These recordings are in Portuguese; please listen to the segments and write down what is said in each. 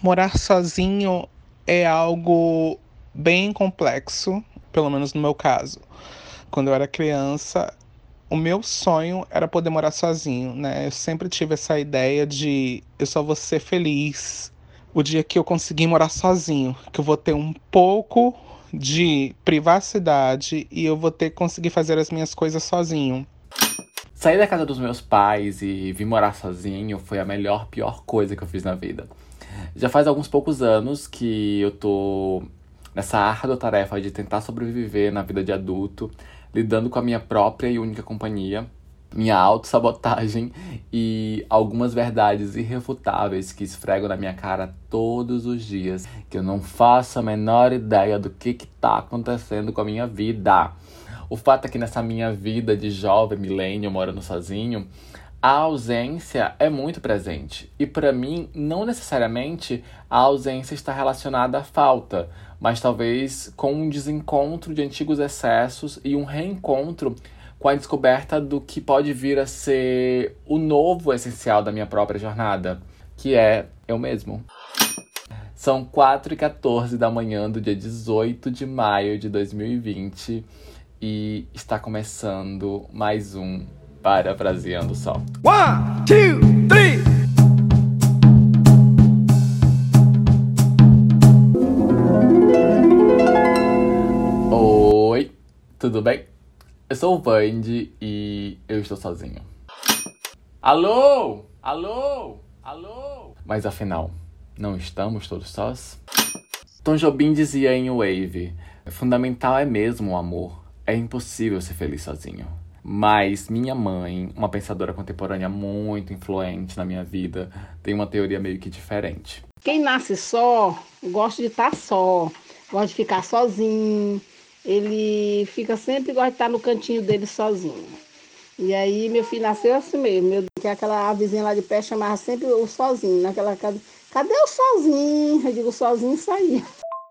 Morar sozinho é algo bem complexo, pelo menos no meu caso. Quando eu era criança, o meu sonho era poder morar sozinho, né? Eu sempre tive essa ideia de eu só vou ser feliz o dia que eu conseguir morar sozinho, que eu vou ter um pouco de privacidade e eu vou ter que conseguir fazer as minhas coisas sozinho. Sair da casa dos meus pais e vir morar sozinho foi a melhor, pior coisa que eu fiz na vida. Já faz alguns poucos anos que eu tô nessa árdua tarefa de tentar sobreviver na vida de adulto, lidando com a minha própria e única companhia, minha autossabotagem e algumas verdades irrefutáveis que esfregam na minha cara todos os dias, que eu não faço a menor ideia do que está acontecendo com a minha vida. O fato é que nessa minha vida de jovem milênio morando sozinho, a ausência é muito presente. E para mim, não necessariamente a ausência está relacionada à falta, mas talvez com um desencontro de antigos excessos e um reencontro com a descoberta do que pode vir a ser o novo essencial da minha própria jornada, que é eu mesmo. São 4 e 14 da manhã do dia 18 de maio de 2020 e está começando mais um Parafraseando Só. One, two, three! Oi, tudo bem? Eu sou o Vandy e eu estou sozinho. Alô? Alô? Alô? Mas afinal, não estamos todos sós? Tom Jobim dizia em Wave: Fundamental é mesmo o amor. É impossível ser feliz sozinho. Mas minha mãe, uma pensadora contemporânea muito influente na minha vida, tem uma teoria meio que diferente. Quem nasce só, gosta de estar só, gosta de ficar sozinho. Ele fica sempre gosta de estar no cantinho dele sozinho. E aí meu filho nasceu assim mesmo, meu, que aquela vizinha lá de pé chamava sempre o sozinho, naquela casa. Cadê o sozinho? Eu digo sozinho aí.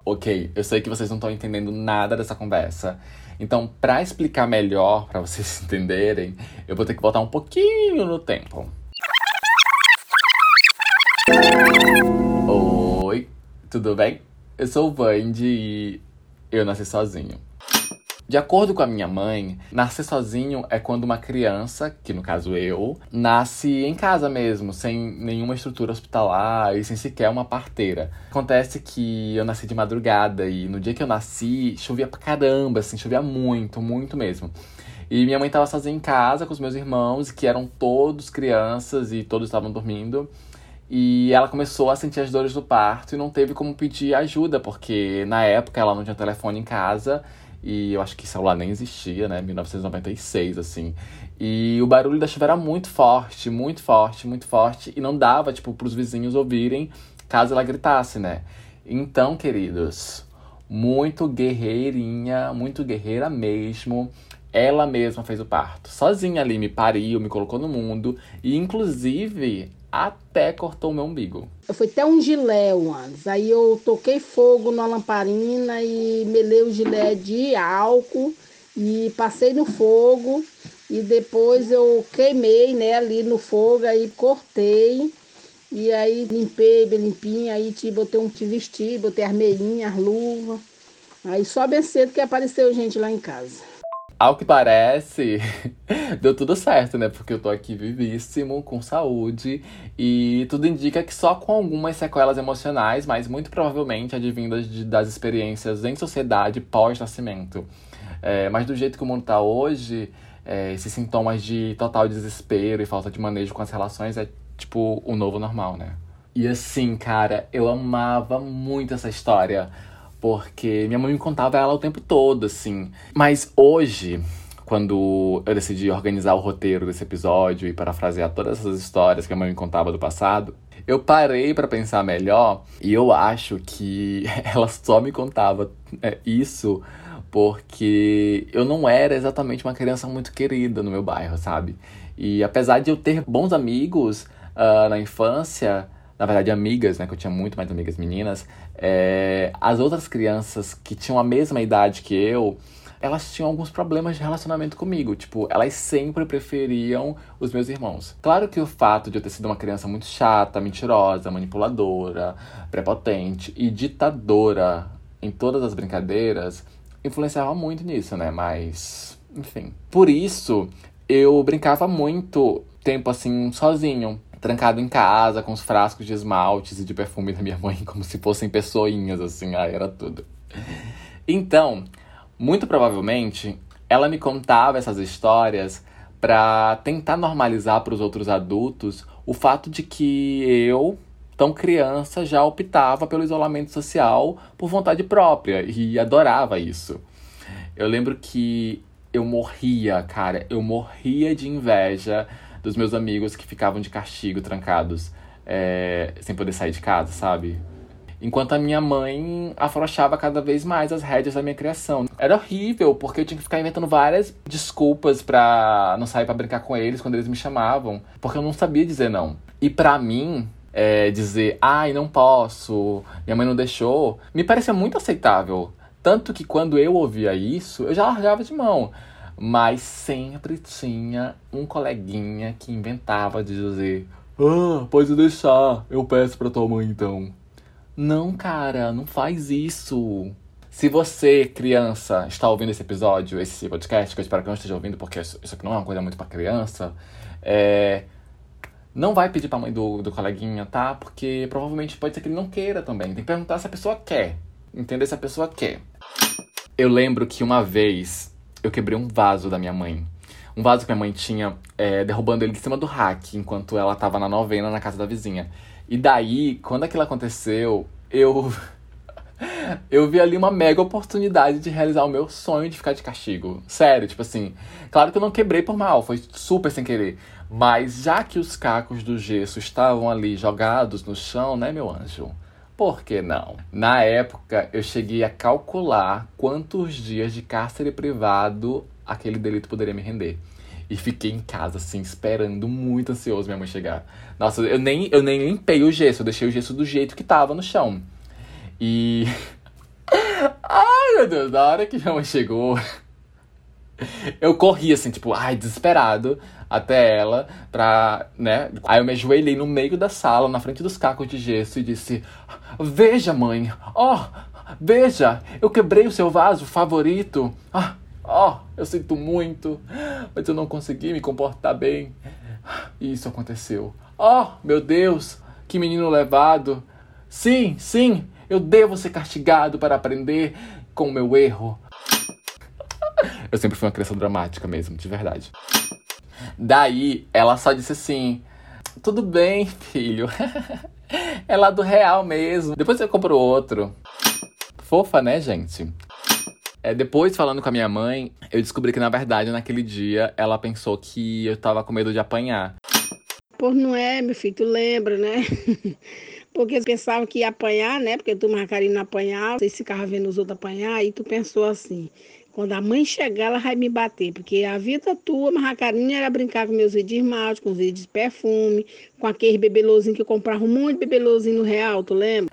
Ok, eu sei que vocês não estão entendendo nada dessa conversa. Então, para explicar melhor, para vocês entenderem, eu vou ter que voltar um pouquinho no tempo. Oi, tudo bem? Eu sou o Vandy e eu nasci sozinho. De acordo com a minha mãe, nascer sozinho é quando uma criança, que no caso eu, nasce em casa mesmo, sem nenhuma estrutura hospitalar e sem sequer uma parteira. Acontece que eu nasci de madrugada e no dia que eu nasci, chovia pra caramba, assim, chovia muito, muito mesmo. E minha mãe estava sozinha em casa com os meus irmãos, que eram todos crianças e todos estavam dormindo. E ela começou a sentir as dores do parto e não teve como pedir ajuda, porque na época ela não tinha telefone em casa e eu acho que celular nem existia, né? 1996, assim. E o barulho da chuva era muito forte, muito forte, muito forte. E não dava, tipo, pros vizinhos ouvirem caso ela gritasse, né? Então, queridos, muito guerreirinha, muito guerreira mesmo. Ela mesma fez o parto. Sozinha ali, me pariu, me colocou no mundo. E, inclusive, até cortou meu umbigo. Eu fui até um gilé antes. Aí eu toquei fogo na lamparina e melei o gilé de álcool e passei no fogo. E depois eu queimei né, ali no fogo, aí cortei. E aí limpei bem limpinho, aí te botei um te vesti, botei as meinhas, as luvas. Aí só bem cedo que apareceu gente lá em casa. Ao que parece, deu tudo certo, né? Porque eu tô aqui vivíssimo, com saúde, e tudo indica que só com algumas sequelas emocionais, mas muito provavelmente advindas de, das experiências em sociedade pós-nascimento. É, mas do jeito que o mundo tá hoje, é, esses sintomas de total desespero e falta de manejo com as relações é tipo o novo normal, né? E assim, cara, eu amava muito essa história porque minha mãe me contava ela o tempo todo, assim. Mas hoje, quando eu decidi organizar o roteiro desse episódio e parafrasear todas essas histórias que a mãe me contava do passado, eu parei para pensar melhor e eu acho que ela só me contava é, isso porque eu não era exatamente uma criança muito querida no meu bairro, sabe? E apesar de eu ter bons amigos uh, na infância, na verdade, amigas, né? Que eu tinha muito mais amigas meninas. É, as outras crianças que tinham a mesma idade que eu elas tinham alguns problemas de relacionamento comigo. Tipo, elas sempre preferiam os meus irmãos. Claro que o fato de eu ter sido uma criança muito chata, mentirosa, manipuladora, prepotente e ditadora em todas as brincadeiras influenciava muito nisso, né? Mas, enfim. Por isso, eu brincava muito tempo assim, sozinho trancado em casa com os frascos de esmaltes e de perfume da minha mãe, como se fossem pessoinhas, assim, aí era tudo. Então, muito provavelmente, ela me contava essas histórias para tentar normalizar para os outros adultos o fato de que eu, tão criança, já optava pelo isolamento social por vontade própria e adorava isso. Eu lembro que eu morria, cara, eu morria de inveja dos meus amigos que ficavam de castigo, trancados, é, sem poder sair de casa, sabe? Enquanto a minha mãe afrouxava cada vez mais as rédeas da minha criação. Era horrível, porque eu tinha que ficar inventando várias desculpas pra não sair para brincar com eles quando eles me chamavam, porque eu não sabia dizer não. E para mim, é, dizer, ai, não posso, minha mãe não deixou, me parecia muito aceitável. Tanto que quando eu ouvia isso, eu já largava de mão. Mas sempre tinha um coleguinha que inventava de dizer: Ah, pode deixar, eu peço pra tua mãe então. Não, cara, não faz isso. Se você, criança, está ouvindo esse episódio, esse podcast, que eu espero que não esteja ouvindo, porque isso aqui não é uma coisa muito pra criança, é. Não vai pedir pra mãe do, do coleguinha, tá? Porque provavelmente pode ser que ele não queira também. Tem que perguntar se a pessoa quer. Entender se a pessoa quer. Eu lembro que uma vez eu quebrei um vaso da minha mãe. Um vaso que minha mãe tinha, é, derrubando ele de cima do rack, enquanto ela tava na novena na casa da vizinha. E daí, quando aquilo aconteceu, eu. eu vi ali uma mega oportunidade de realizar o meu sonho de ficar de castigo. Sério, tipo assim. Claro que eu não quebrei por mal, foi super sem querer. Mas já que os cacos do gesso estavam ali jogados no chão, né, meu anjo? Por que não? Na época, eu cheguei a calcular quantos dias de cárcere privado aquele delito poderia me render. E fiquei em casa, assim, esperando, muito ansioso minha mãe chegar. Nossa, eu nem, eu nem limpei o gesso, eu deixei o gesso do jeito que tava no chão. E. Ai, meu Deus, na hora que minha mãe chegou, eu corri assim, tipo, ai, desesperado, até ela, pra, né? Aí eu me ajoelhei no meio da sala, na frente dos cacos de gesso, e disse: Veja, mãe, ó, oh, veja, eu quebrei o seu vaso favorito. Ah, ó, oh, eu sinto muito, mas eu não consegui me comportar bem. E isso aconteceu. Oh, meu Deus, que menino levado. Sim, sim, eu devo ser castigado para aprender com o meu erro. Eu sempre fui uma criança dramática mesmo, de verdade. Daí, ela só disse assim: Tudo bem, filho. é lá do real mesmo. Depois eu compro outro. Fofa, né, gente? É, depois, falando com a minha mãe, eu descobri que, na verdade, naquele dia, ela pensou que eu tava com medo de apanhar. Pô, não é, meu filho, tu lembra, né? Porque pensava que ia apanhar, né? Porque tu marcaria não apanhar, você ficava vendo os outros apanhar, e tu pensou assim, quando a mãe chegar, ela vai me bater, porque a vida tua, marracarinha, era brincar com meus vídeos de esmalte, com os vídeos de perfume, com aquele bebelozinho que eu comprava um monte de bebelozinho no real, tu lembra?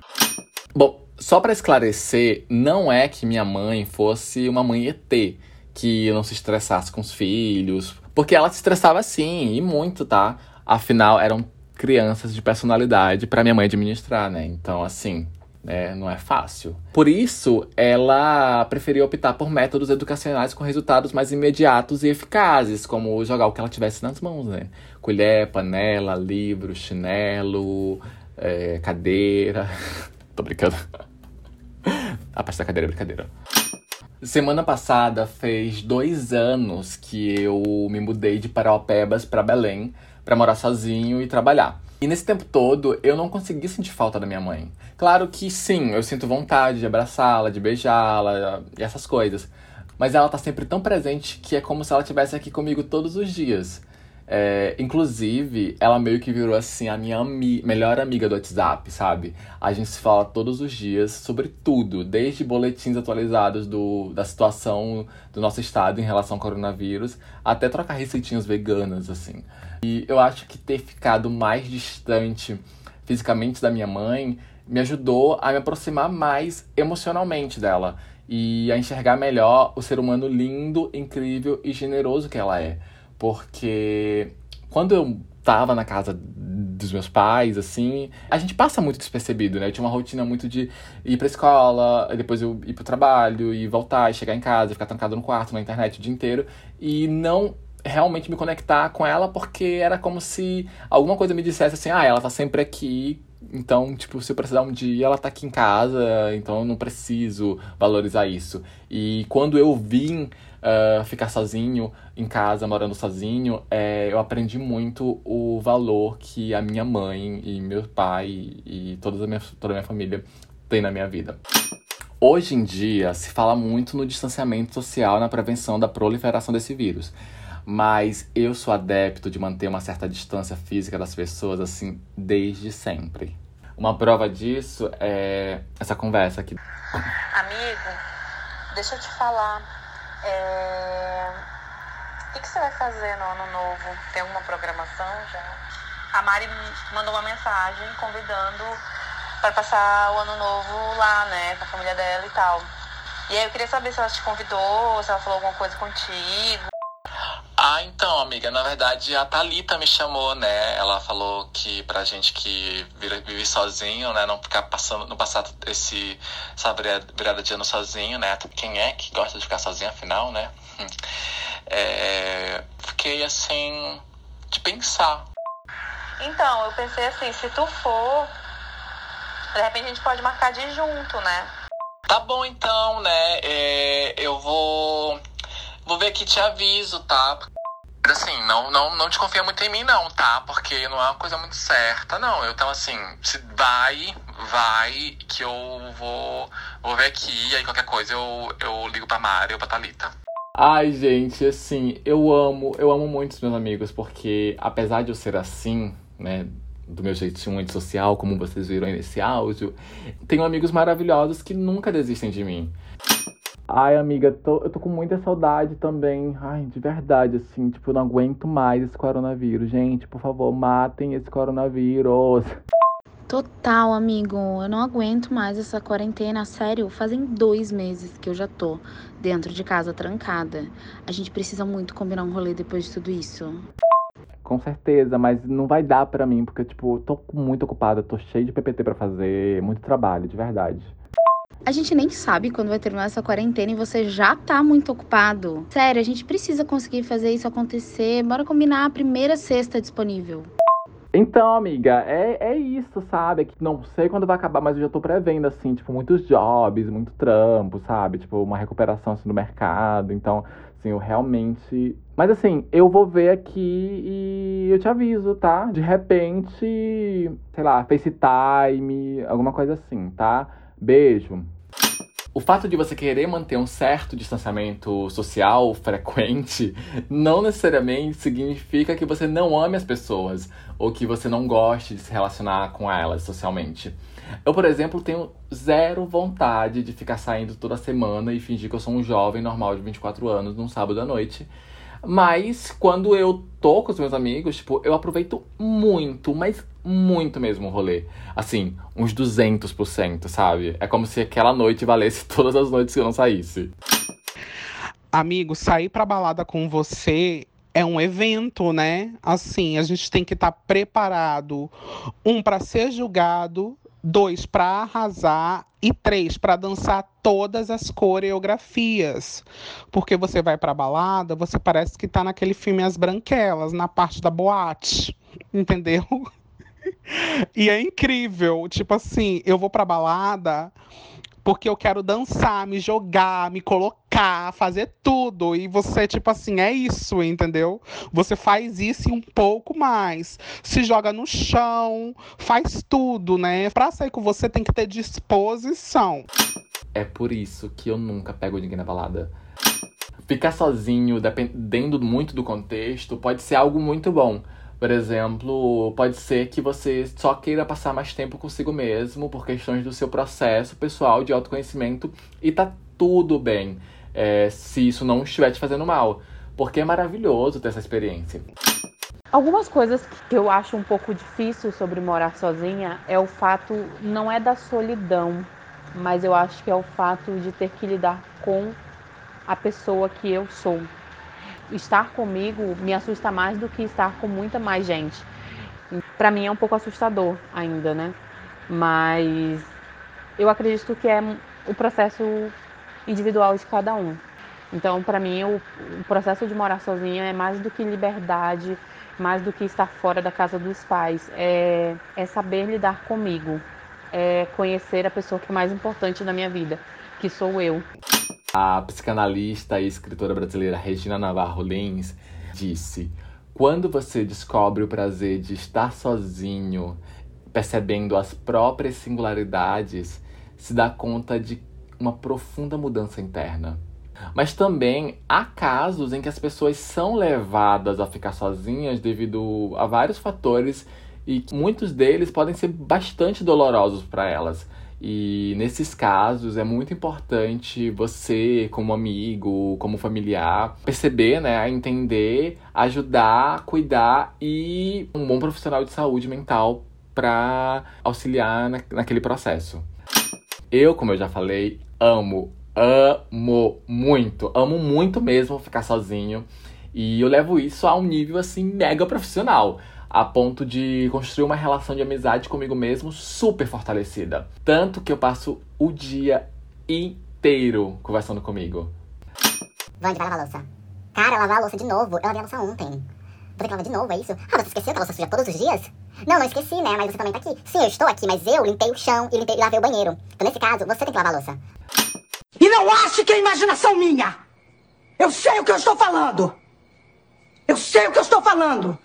Bom, só para esclarecer, não é que minha mãe fosse uma mãe ET, que não se estressasse com os filhos, porque ela se estressava sim, e muito, tá? Afinal, eram crianças de personalidade para minha mãe administrar, né? Então, assim, né? Não é fácil. Por isso, ela preferia optar por métodos educacionais com resultados mais imediatos e eficazes, como jogar o que ela tivesse nas mãos, né? Colher, panela, livro, chinelo, é, cadeira. Tô brincando. A parte da cadeira é brincadeira. Semana passada fez dois anos que eu me mudei de Paraupebas para Belém para morar sozinho e trabalhar. E nesse tempo todo, eu não consegui sentir falta da minha mãe. Claro que sim, eu sinto vontade de abraçá-la, de beijá-la e essas coisas. Mas ela tá sempre tão presente que é como se ela estivesse aqui comigo todos os dias. É, inclusive, ela meio que virou assim a minha ami melhor amiga do WhatsApp, sabe? A gente se fala todos os dias sobre tudo, desde boletins atualizados do, da situação do nosso estado em relação ao coronavírus, até trocar receitinhas veganas, assim. E eu acho que ter ficado mais distante fisicamente da minha mãe me ajudou a me aproximar mais emocionalmente dela. e a enxergar melhor o ser humano lindo, incrível e generoso que ela é. Porque quando eu tava na casa dos meus pais, assim, a gente passa muito despercebido, né? Eu tinha uma rotina muito de ir pra escola, depois eu ir pro trabalho, e voltar, e chegar em casa, ficar trancado no quarto, na internet o dia inteiro, e não realmente me conectar com ela, porque era como se alguma coisa me dissesse assim, ah, ela tá sempre aqui, então, tipo, se eu precisar um dia, ela tá aqui em casa, então eu não preciso valorizar isso. E quando eu vim uh, ficar sozinho em casa, morando sozinho, é, eu aprendi muito o valor que a minha mãe e meu pai e toda a minha, toda a minha família tem na minha vida. Hoje em dia, se fala muito no distanciamento social na prevenção da proliferação desse vírus. Mas eu sou adepto de manter uma certa distância física das pessoas, assim, desde sempre. Uma prova disso é essa conversa aqui. Amigo, deixa eu te falar. É... O que, que você vai fazer no ano novo? Tem alguma programação já? A Mari mandou uma mensagem convidando para passar o ano novo lá, né, com a família dela e tal. E aí eu queria saber se ela te convidou, se ela falou alguma coisa contigo. Ah, então, amiga, na verdade a Thalita me chamou, né? Ela falou que pra gente que vive sozinho, né? Não ficar passando, não passar esse, essa virada de ano sozinho, né? Quem é que gosta de ficar sozinho, afinal, né? É, fiquei assim, de pensar. Então, eu pensei assim, se tu for, de repente a gente pode marcar de junto, né? Tá bom então, né? É, eu vou. Vou ver aqui te aviso, tá? Assim, não, não, não te confia muito em mim, não, tá? Porque não é uma coisa muito certa, não. Então, assim, se vai, vai, que eu vou, vou ver aqui, aí qualquer coisa eu, eu ligo pra Mari ou pra Thalita. Ai, gente, assim, eu amo, eu amo muito os meus amigos, porque apesar de eu ser assim, né, do meu jeitinho antissocial, como vocês viram aí nesse áudio, tenho amigos maravilhosos que nunca desistem de mim. Ai, amiga, tô, eu tô com muita saudade também. Ai, de verdade, assim, tipo, eu não aguento mais esse coronavírus. Gente, por favor, matem esse coronavírus. Total, amigo. Eu não aguento mais essa quarentena. Sério, fazem dois meses que eu já tô dentro de casa trancada. A gente precisa muito combinar um rolê depois de tudo isso. Com certeza, mas não vai dar pra mim, porque, tipo, eu tô muito ocupada, tô cheio de PPT pra fazer, muito trabalho, de verdade. A gente nem sabe quando vai terminar essa quarentena e você já tá muito ocupado. Sério, a gente precisa conseguir fazer isso acontecer. Bora combinar a primeira sexta disponível. Então, amiga, é, é isso, sabe? É que não sei quando vai acabar, mas eu já tô prevendo, assim, tipo, muitos jobs, muito trampo, sabe? Tipo, uma recuperação, assim, no mercado. Então, assim, eu realmente... Mas, assim, eu vou ver aqui e eu te aviso, tá? De repente, sei lá, FaceTime, alguma coisa assim, tá? Beijo. O fato de você querer manter um certo distanciamento social frequente não necessariamente significa que você não ame as pessoas ou que você não goste de se relacionar com elas socialmente. Eu, por exemplo, tenho zero vontade de ficar saindo toda semana e fingir que eu sou um jovem normal de 24 anos num sábado à noite mas quando eu tô com os meus amigos, tipo, eu aproveito muito, mas muito mesmo o rolê. Assim, uns 200%, sabe? É como se aquela noite valesse todas as noites que eu não saísse. Amigo, sair pra balada com você é um evento, né? Assim, a gente tem que estar tá preparado, um para ser julgado dois para arrasar e três para dançar todas as coreografias. Porque você vai para balada, você parece que tá naquele filme As Branquelas, na parte da boate, entendeu? E é incrível, tipo assim, eu vou pra balada porque eu quero dançar, me jogar, me colocar, fazer tudo. E você, tipo assim, é isso, entendeu? Você faz isso e um pouco mais. Se joga no chão, faz tudo, né? Pra sair com você tem que ter disposição. É por isso que eu nunca pego ninguém na balada. Ficar sozinho, dependendo muito do contexto, pode ser algo muito bom. Por exemplo, pode ser que você só queira passar mais tempo consigo mesmo por questões do seu processo pessoal de autoconhecimento e tá tudo bem é, se isso não estiver te fazendo mal, porque é maravilhoso ter essa experiência. Algumas coisas que eu acho um pouco difícil sobre morar sozinha é o fato não é da solidão, mas eu acho que é o fato de ter que lidar com a pessoa que eu sou. Estar comigo me assusta mais do que estar com muita mais gente. Para mim é um pouco assustador ainda, né? Mas eu acredito que é o processo individual de cada um. Então, para mim, o, o, processo de morar sozinha é mais do que liberdade, mais do que estar fora da casa dos pais. É, é saber lidar comigo, é conhecer a pessoa que é mais importante na minha vida, que sou eu. A psicanalista e escritora brasileira Regina Navarro Lins disse: Quando você descobre o prazer de estar sozinho, percebendo as próprias singularidades, se dá conta de uma profunda mudança interna. Mas também há casos em que as pessoas são levadas a ficar sozinhas devido a vários fatores e muitos deles podem ser bastante dolorosos para elas. E nesses casos é muito importante você, como amigo, como familiar, perceber, né, entender, ajudar, cuidar e um bom profissional de saúde mental para auxiliar na, naquele processo. Eu, como eu já falei, amo amo muito, amo muito mesmo ficar sozinho. E eu levo isso a um nível assim mega profissional, a ponto de construir uma relação de amizade comigo mesmo super fortalecida. Tanto que eu passo o dia inteiro conversando comigo. Vande, vai lavar a louça. Cara, lavar a louça de novo. Eu lavei a louça ontem. Vou ter que lavar de novo, é isso? Ah, você esqueceu que a louça suja todos os dias? Não, não esqueci, né? Mas você também tá aqui. Sim, eu estou aqui, mas eu limpei o chão e, limpei, e lavei o banheiro. Então, nesse caso, você tem que lavar a louça. E não ache que é imaginação minha! Eu sei o que eu estou falando! Eu sei o que eu estou falando!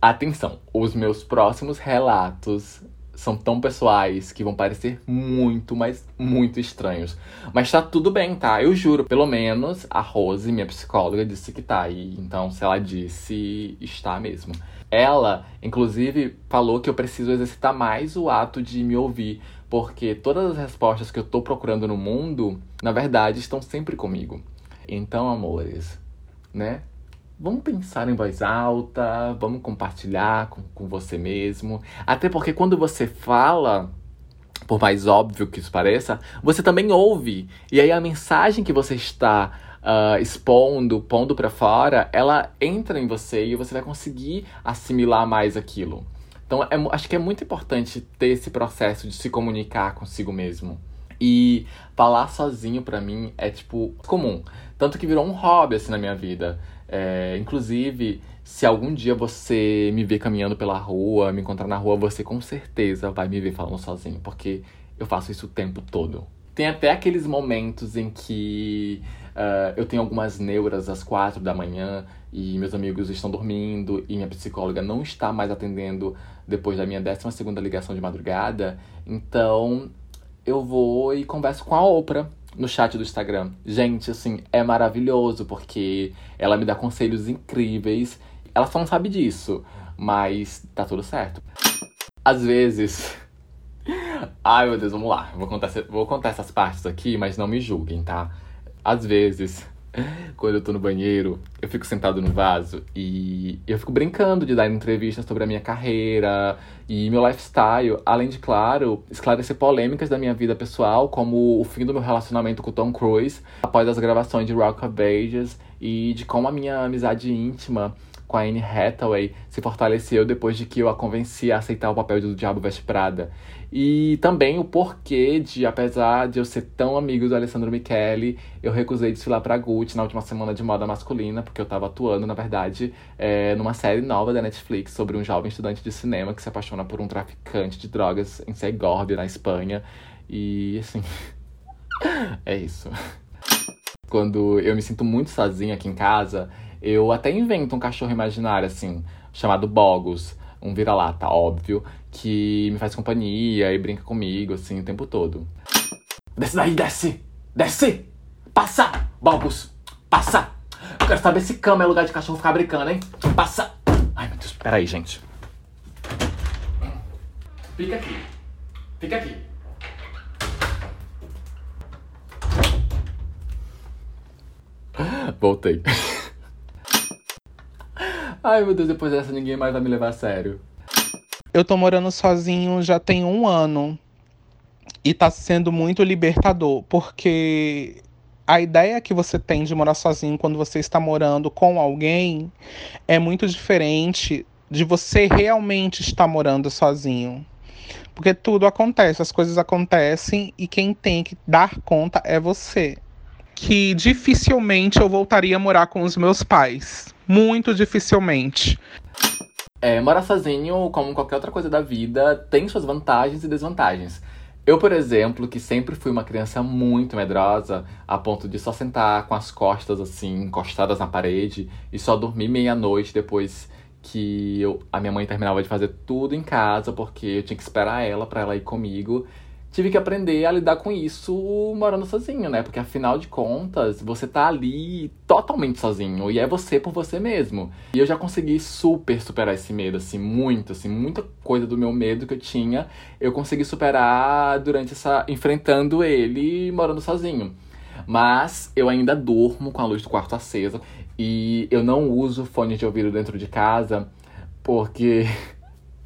Atenção, os meus próximos relatos são tão pessoais que vão parecer muito, mas muito estranhos. Mas tá tudo bem, tá? Eu juro. Pelo menos a Rose, minha psicóloga, disse que tá. E então, se ela disse, está mesmo. Ela, inclusive, falou que eu preciso exercitar mais o ato de me ouvir porque todas as respostas que eu tô procurando no mundo, na verdade, estão sempre comigo. Então, amores, né? Vamos pensar em voz alta, vamos compartilhar com, com você mesmo. Até porque quando você fala, por mais óbvio que isso pareça, você também ouve. E aí a mensagem que você está uh, expondo, pondo para fora, ela entra em você e você vai conseguir assimilar mais aquilo. Então, é, acho que é muito importante ter esse processo de se comunicar consigo mesmo. E falar sozinho para mim é, tipo, comum. Tanto que virou um hobby, assim, na minha vida. É, inclusive, se algum dia você me ver caminhando pela rua, me encontrar na rua, você com certeza vai me ver falando sozinho, porque eu faço isso o tempo todo. Tem até aqueles momentos em que uh, eu tenho algumas neuras às quatro da manhã e meus amigos estão dormindo e minha psicóloga não está mais atendendo depois da minha 12 segunda ligação de madrugada, então eu vou e converso com a Oprah no chat do Instagram. Gente, assim, é maravilhoso porque ela me dá conselhos incríveis. Ela só não sabe disso, mas tá tudo certo. Às vezes. Ai meu Deus, vamos lá. Vou contar, vou contar essas partes aqui, mas não me julguem, tá? Às vezes quando eu tô no banheiro, eu fico sentado no vaso e eu fico brincando de dar entrevistas sobre a minha carreira e meu lifestyle, além de, claro, esclarecer polêmicas da minha vida pessoal, como o fim do meu relacionamento com Tom Cruise após as gravações de Rock of Ages e de como a minha amizade íntima com a Anne Hathaway se fortaleceu depois de que eu a convenci a aceitar o papel do Diabo Veste Prada. E também o porquê de, apesar de eu ser tão amigo do Alessandro Michele, eu recusei desfilar pra Gucci na última semana de moda masculina, porque eu tava atuando, na verdade, é, numa série nova da Netflix sobre um jovem estudante de cinema que se apaixona por um traficante de drogas em Segórbia, na Espanha. E, assim, é isso. Quando eu me sinto muito sozinha aqui em casa, eu até invento um cachorro imaginário, assim, chamado Bogos, um vira-lata, óbvio, que me faz companhia e brinca comigo, assim, o tempo todo. Desce daí, desce! Desce! Passa! Bogos! Passa! Eu quero saber se cama é lugar de cachorro ficar brincando, hein? Passa! Ai, meu Deus, peraí, gente. Fica aqui. Fica aqui. Voltei. Ai, meu Deus, depois dessa ninguém mais vai me levar a sério. Eu tô morando sozinho já tem um ano. E tá sendo muito libertador, porque a ideia que você tem de morar sozinho quando você está morando com alguém é muito diferente de você realmente estar morando sozinho. Porque tudo acontece, as coisas acontecem e quem tem que dar conta é você. Que dificilmente eu voltaria a morar com os meus pais. Muito dificilmente. É, morar sozinho, como qualquer outra coisa da vida, tem suas vantagens e desvantagens. Eu, por exemplo, que sempre fui uma criança muito medrosa, a ponto de só sentar com as costas assim, encostadas na parede e só dormir meia-noite depois que eu, a minha mãe terminava de fazer tudo em casa, porque eu tinha que esperar ela para ela ir comigo. Tive que aprender a lidar com isso morando sozinho, né? Porque afinal de contas, você tá ali totalmente sozinho e é você por você mesmo. E eu já consegui super superar esse medo, assim, muito, assim, muita coisa do meu medo que eu tinha, eu consegui superar durante essa enfrentando ele morando sozinho. Mas eu ainda durmo com a luz do quarto acesa e eu não uso fone de ouvido dentro de casa porque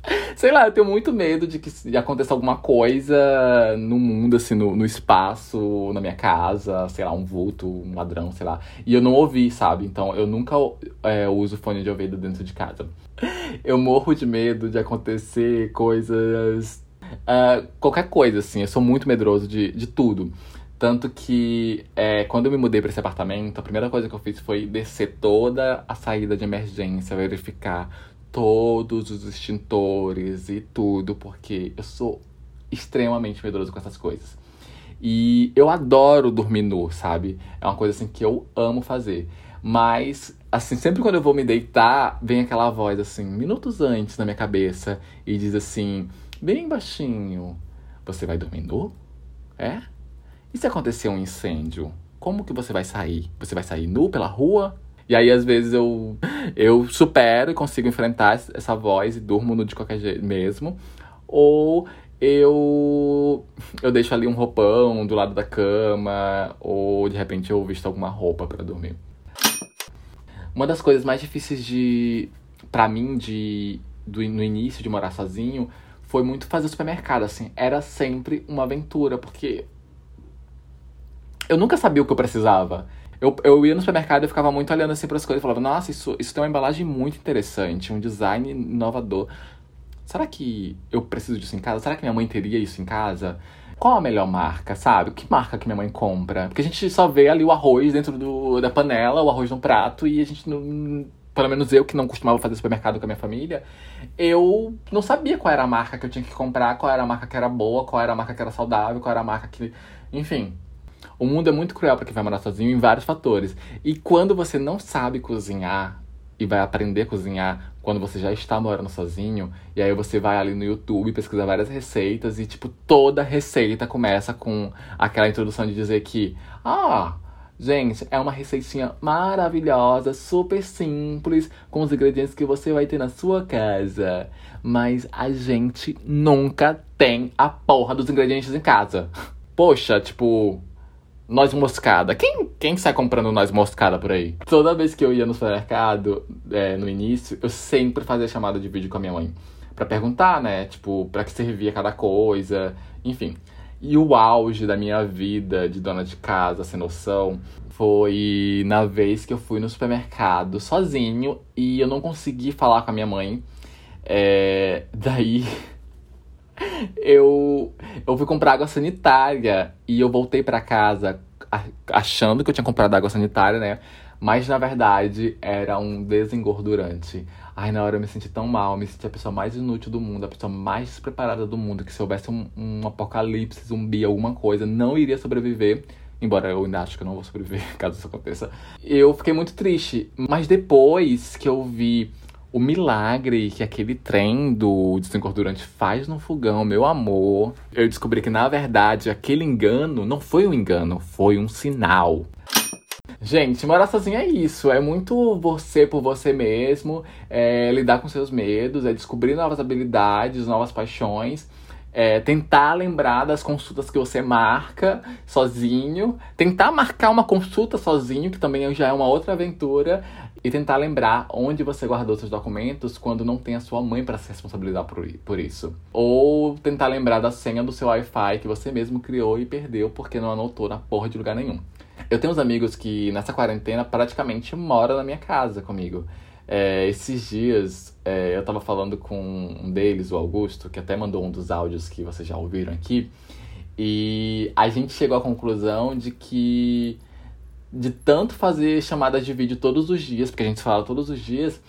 sei lá, eu tenho muito medo de que aconteça alguma coisa no mundo, assim, no, no espaço, na minha casa, sei lá, um vulto, um ladrão, sei lá. E eu não ouvi, sabe? Então eu nunca é, uso fone de ouvido dentro de casa. Eu morro de medo de acontecer coisas. Uh, qualquer coisa, assim. Eu sou muito medroso de, de tudo. Tanto que é, quando eu me mudei para esse apartamento, a primeira coisa que eu fiz foi descer toda a saída de emergência, verificar todos os extintores e tudo, porque eu sou extremamente medroso com essas coisas. E eu adoro dormir nu, sabe? É uma coisa assim que eu amo fazer. Mas, assim, sempre quando eu vou me deitar, vem aquela voz assim, minutos antes na minha cabeça, e diz assim, bem baixinho: Você vai dormir nu? É? E se acontecer um incêndio? Como que você vai sair? Você vai sair nu pela rua? E aí, às vezes, eu, eu supero e consigo enfrentar essa voz e durmo no de qualquer jeito mesmo. Ou eu, eu deixo ali um roupão do lado da cama, ou de repente eu visto alguma roupa para dormir. Uma das coisas mais difíceis de para mim de do, no início de morar sozinho foi muito fazer supermercado, assim. Era sempre uma aventura, porque eu nunca sabia o que eu precisava. Eu, eu ia no supermercado e ficava muito olhando assim para as coisas e falava, nossa, isso, isso tem uma embalagem muito interessante, um design inovador. Será que eu preciso disso em casa? Será que minha mãe teria isso em casa? Qual a melhor marca, sabe? Que marca que minha mãe compra? Porque a gente só vê ali o arroz dentro do, da panela, o arroz no prato, e a gente não. Pelo menos eu que não costumava fazer supermercado com a minha família, eu não sabia qual era a marca que eu tinha que comprar, qual era a marca que era boa, qual era a marca que era saudável, qual era a marca que. Enfim, o mundo é muito cruel para quem vai morar sozinho em vários fatores. E quando você não sabe cozinhar e vai aprender a cozinhar quando você já está morando sozinho, e aí você vai ali no YouTube pesquisar várias receitas e tipo toda receita começa com aquela introdução de dizer que, ah, Gente, é uma receitinha maravilhosa, super simples, com os ingredientes que você vai ter na sua casa. Mas a gente nunca tem a porra dos ingredientes em casa. Poxa, tipo, Noz moscada. Quem, quem sai comprando noz moscada por aí? Toda vez que eu ia no supermercado, é, no início, eu sempre fazia chamada de vídeo com a minha mãe. para perguntar, né? Tipo, pra que servia cada coisa, enfim. E o auge da minha vida de dona de casa, sem noção, foi na vez que eu fui no supermercado sozinho e eu não consegui falar com a minha mãe. É, daí eu, eu fui comprar água sanitária e eu voltei para casa achando que eu tinha comprado água sanitária, né? Mas na verdade era um desengordurante. Ai, na hora eu me senti tão mal, me senti a pessoa mais inútil do mundo, a pessoa mais despreparada do mundo, que se houvesse um, um apocalipse, zumbi, alguma coisa, não iria sobreviver. Embora eu ainda acho que eu não vou sobreviver caso isso aconteça. Eu fiquei muito triste. Mas depois que eu vi o milagre que aquele trem do desengordurante faz no fogão, meu amor. Eu descobri que, na verdade, aquele engano não foi um engano, foi um sinal. Gente, morar sozinho é isso. É muito você por você mesmo, é lidar com seus medos, é descobrir novas habilidades, novas paixões. É, tentar lembrar das consultas que você marca sozinho, tentar marcar uma consulta sozinho, que também já é uma outra aventura, e tentar lembrar onde você guardou seus documentos quando não tem a sua mãe para se responsabilizar por, por isso. Ou tentar lembrar da senha do seu Wi-Fi que você mesmo criou e perdeu porque não anotou na porra de lugar nenhum. Eu tenho uns amigos que nessa quarentena praticamente moram na minha casa comigo. É, esses dias é, eu tava falando com um deles, o Augusto, que até mandou um dos áudios que vocês já ouviram aqui. E a gente chegou à conclusão de que de tanto fazer chamadas de vídeo todos os dias, porque a gente fala todos os dias,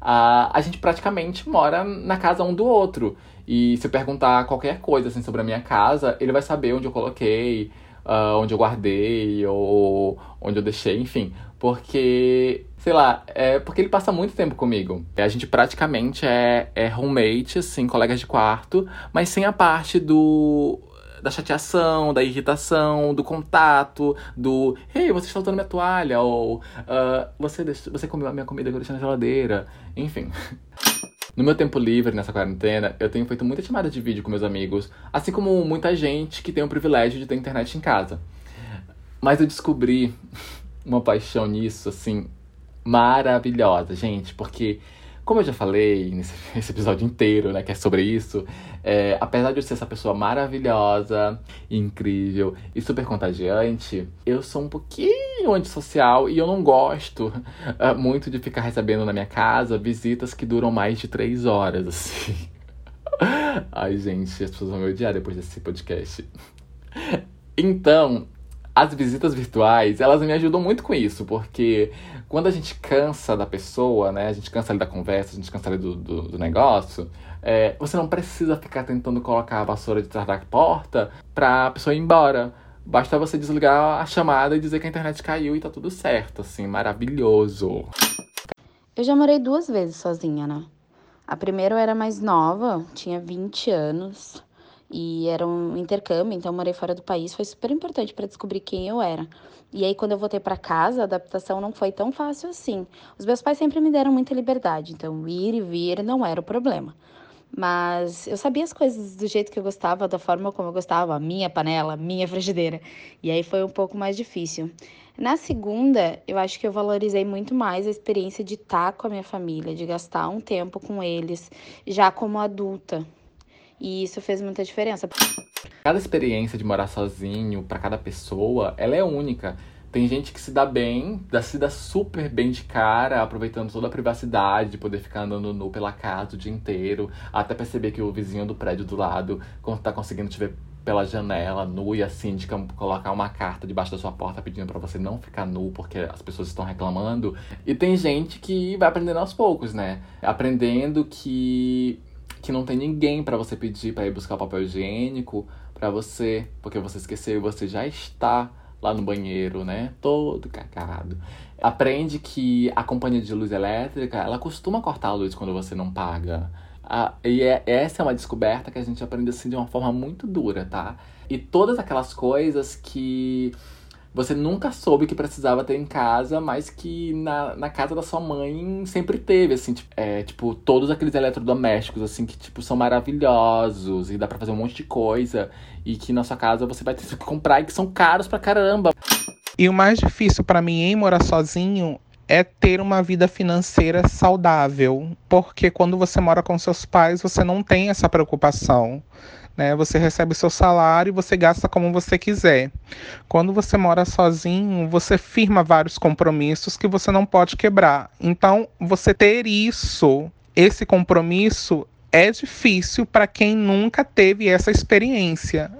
a, a gente praticamente mora na casa um do outro. E se eu perguntar qualquer coisa assim, sobre a minha casa, ele vai saber onde eu coloquei, uh, onde eu guardei, ou onde eu deixei, enfim. Porque, sei lá, é porque ele passa muito tempo comigo. A gente praticamente é, é roommate, assim, colegas de quarto, mas sem a parte do da chateação, da irritação, do contato, do hey, você está usando minha toalha, ou uh, você, você comeu a minha comida que eu deixei na geladeira, enfim. No meu tempo livre, nessa quarentena, eu tenho feito muita chamada de vídeo com meus amigos, assim como muita gente que tem o privilégio de ter internet em casa. Mas eu descobri uma paixão nisso, assim, maravilhosa, gente, porque como eu já falei nesse, nesse episódio inteiro, né, que é sobre isso, é, apesar de eu ser essa pessoa maravilhosa, incrível e super contagiante, eu sou um pouquinho antissocial e eu não gosto uh, muito de ficar recebendo na minha casa visitas que duram mais de três horas, assim. Ai, gente, as pessoas vão me odiar depois desse podcast. Então, as visitas virtuais, elas me ajudam muito com isso, porque quando a gente cansa da pessoa, né? A gente cansa ali da conversa, a gente cansa ali do, do, do negócio, é, você não precisa ficar tentando colocar a vassoura de trás da porta pra pessoa ir embora. Basta você desligar a chamada e dizer que a internet caiu e tá tudo certo, assim, maravilhoso. Eu já morei duas vezes sozinha, né? A primeira eu era mais nova, tinha 20 anos. E era um intercâmbio, então morei fora do país. Foi super importante para descobrir quem eu era. E aí, quando eu voltei para casa, a adaptação não foi tão fácil assim. Os meus pais sempre me deram muita liberdade, então ir e vir não era o problema. Mas eu sabia as coisas do jeito que eu gostava, da forma como eu gostava, a minha panela, minha frigideira. E aí foi um pouco mais difícil. Na segunda, eu acho que eu valorizei muito mais a experiência de estar com a minha família, de gastar um tempo com eles, já como adulta. E isso fez muita diferença. Cada experiência de morar sozinho, para cada pessoa, ela é única. Tem gente que se dá bem, se dá super bem de cara, aproveitando toda a privacidade de poder ficar andando nu pela casa o dia inteiro, até perceber que o vizinho do prédio do lado tá conseguindo te ver pela janela, nu, e a síndica colocar uma carta debaixo da sua porta pedindo para você não ficar nu porque as pessoas estão reclamando. E tem gente que vai aprendendo aos poucos, né? Aprendendo que que não tem ninguém para você pedir para ir buscar o papel higiênico para você, porque você esqueceu e você já está lá no banheiro, né? Todo cagado. Aprende que a companhia de luz elétrica, ela costuma cortar a luz quando você não paga. Ah, e é, essa é uma descoberta que a gente aprende assim de uma forma muito dura, tá? E todas aquelas coisas que você nunca soube que precisava ter em casa, mas que na, na casa da sua mãe sempre teve, assim, tipo, é, tipo, todos aqueles eletrodomésticos, assim, que, tipo, são maravilhosos e dá pra fazer um monte de coisa e que na sua casa você vai ter que comprar e que são caros pra caramba. E o mais difícil para mim em morar sozinho é ter uma vida financeira saudável, porque quando você mora com seus pais, você não tem essa preocupação. Né? Você recebe o seu salário e você gasta como você quiser. Quando você mora sozinho, você firma vários compromissos que você não pode quebrar. Então, você ter isso, esse compromisso, é difícil para quem nunca teve essa experiência.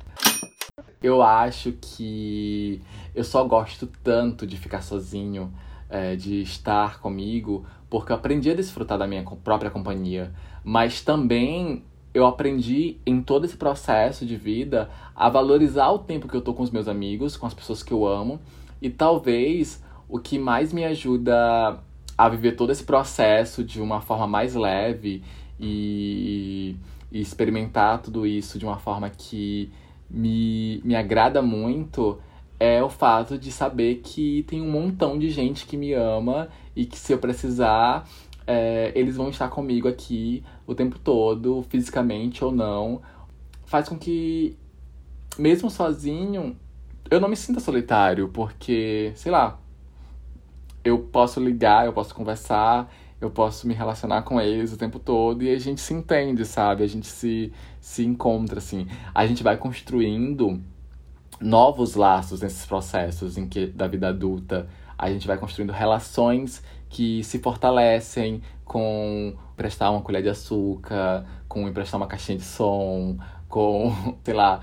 Eu acho que eu só gosto tanto de ficar sozinho, é, de estar comigo, porque eu aprendi a desfrutar da minha própria companhia. Mas também eu aprendi em todo esse processo de vida a valorizar o tempo que eu tô com os meus amigos, com as pessoas que eu amo. E talvez o que mais me ajuda a viver todo esse processo de uma forma mais leve e, e experimentar tudo isso de uma forma que me, me agrada muito é o fato de saber que tem um montão de gente que me ama e que se eu precisar é, eles vão estar comigo aqui o tempo todo, fisicamente ou não. Faz com que, mesmo sozinho, eu não me sinta solitário, porque, sei lá, eu posso ligar, eu posso conversar, eu posso me relacionar com eles o tempo todo e a gente se entende, sabe? A gente se, se encontra, assim. A gente vai construindo novos laços nesses processos em que da vida adulta. A gente vai construindo relações que se fortalecem com emprestar uma colher de açúcar, com emprestar uma caixinha de som, com, sei lá,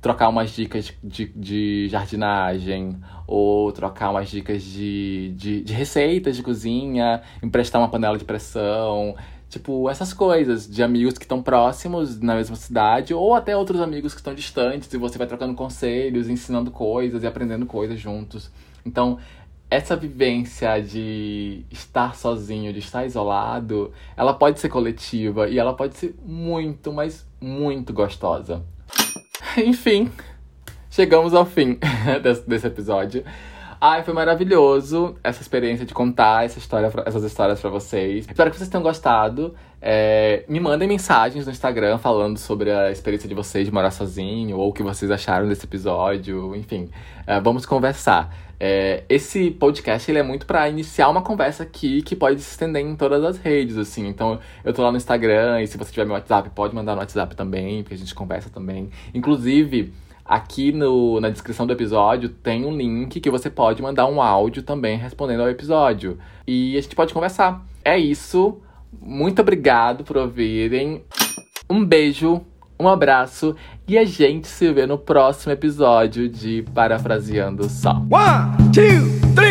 trocar umas dicas de, de jardinagem, ou trocar umas dicas de, de, de, receitas de cozinha, emprestar uma panela de pressão. Tipo, essas coisas de amigos que estão próximos na mesma cidade, ou até outros amigos que estão distantes, e você vai trocando conselhos, ensinando coisas e aprendendo coisas juntos. Então, essa vivência de estar sozinho, de estar isolado, ela pode ser coletiva e ela pode ser muito, mas muito gostosa. Enfim, chegamos ao fim desse, episódio. Ai, foi maravilhoso essa experiência de contar essa história, essas histórias para vocês. Espero que vocês tenham gostado. É, me mandem mensagens no Instagram falando sobre a experiência de vocês de morar sozinho ou o que vocês acharam desse episódio. Enfim, é, vamos conversar. É, esse podcast ele é muito para iniciar uma conversa aqui que pode se estender em todas as redes, assim. Então, eu tô lá no Instagram e se você tiver meu WhatsApp, pode mandar no WhatsApp também, porque a gente conversa também. Inclusive, aqui no, na descrição do episódio tem um link que você pode mandar um áudio também respondendo ao episódio. E a gente pode conversar. É isso. Muito obrigado por ouvirem. Um beijo um abraço e a gente se vê no próximo episódio de Parafraseando Só. One, two.